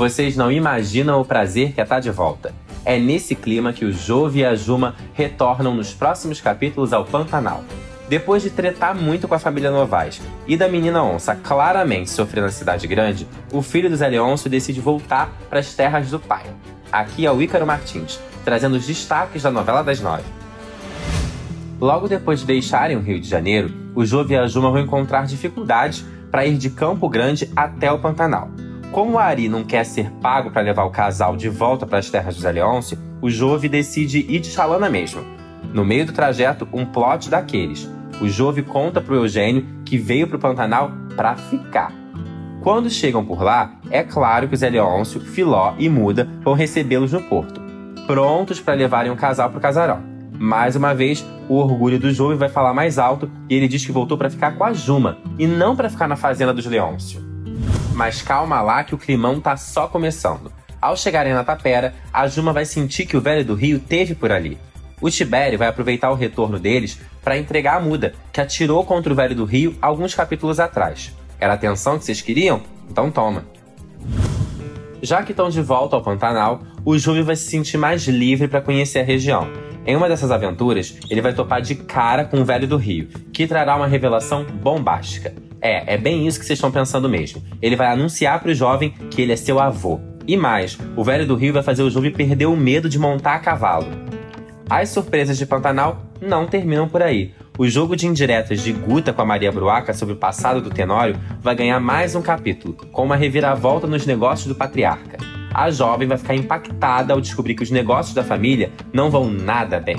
Vocês não imaginam o prazer que é estar de volta. É nesse clima que o Jove e a Juma retornam nos próximos capítulos ao Pantanal. Depois de tretar muito com a família Novaes e da menina onça claramente sofrer na cidade grande, o filho do Zé decide voltar para as terras do pai. Aqui é o Ícaro Martins, trazendo os destaques da novela das nove. Logo depois de deixarem o Rio de Janeiro, o Jove e a Juma vão encontrar dificuldades para ir de Campo Grande até o Pantanal. Como Ari não quer ser pago para levar o casal de volta para as terras do Zé Leôncio, o Jove decide ir de chalana mesmo. No meio do trajeto, um plot daqueles o Jove conta pro Eugênio que veio pro Pantanal para ficar. Quando chegam por lá, é claro que o Zé Leôncio, Filó e Muda vão recebê-los no porto, prontos para levarem o casal pro casarão. Mais uma vez, o orgulho do Jove vai falar mais alto e ele diz que voltou para ficar com a Juma e não para ficar na fazenda dos Leôncio. Mas calma lá que o climão tá só começando. Ao chegarem na tapera, a Juma vai sentir que o velho do Rio teve por ali o Tibério vai aproveitar o retorno deles para entregar a muda, que atirou contra o Velho do Rio alguns capítulos atrás. Era a atenção que vocês queriam? Então toma. Já que estão de volta ao Pantanal, o Júlio vai se sentir mais livre para conhecer a região. Em uma dessas aventuras, ele vai topar de cara com o Velho do Rio, que trará uma revelação bombástica. É, é bem isso que vocês estão pensando mesmo. Ele vai anunciar para o jovem que ele é seu avô. E mais, o Velho do Rio vai fazer o Júlio perder o medo de montar a cavalo. As surpresas de Pantanal não terminam por aí. O jogo de indiretas de Guta com a Maria Bruaca sobre o passado do Tenório vai ganhar mais um capítulo, com uma reviravolta nos negócios do patriarca. A jovem vai ficar impactada ao descobrir que os negócios da família não vão nada bem.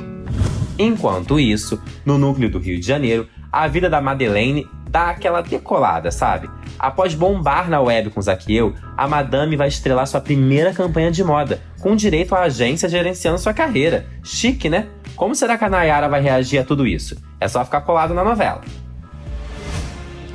Enquanto isso, no núcleo do Rio de Janeiro, a vida da Madeleine dá aquela decolada, sabe? Após bombar na web com Zaqueu, a Madame vai estrelar sua primeira campanha de moda, com direito à agência gerenciando sua carreira. Chique, né? Como será que a Nayara vai reagir a tudo isso? É só ficar colado na novela.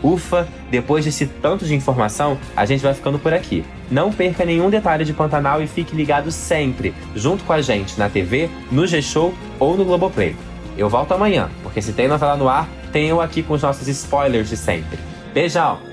Ufa, depois desse tanto de informação, a gente vai ficando por aqui. Não perca nenhum detalhe de Pantanal e fique ligado sempre, junto com a gente, na TV, no G-Show ou no Globoplay. Eu volto amanhã, porque se tem novela no ar, eu aqui com os nossos spoilers de sempre. Beijão!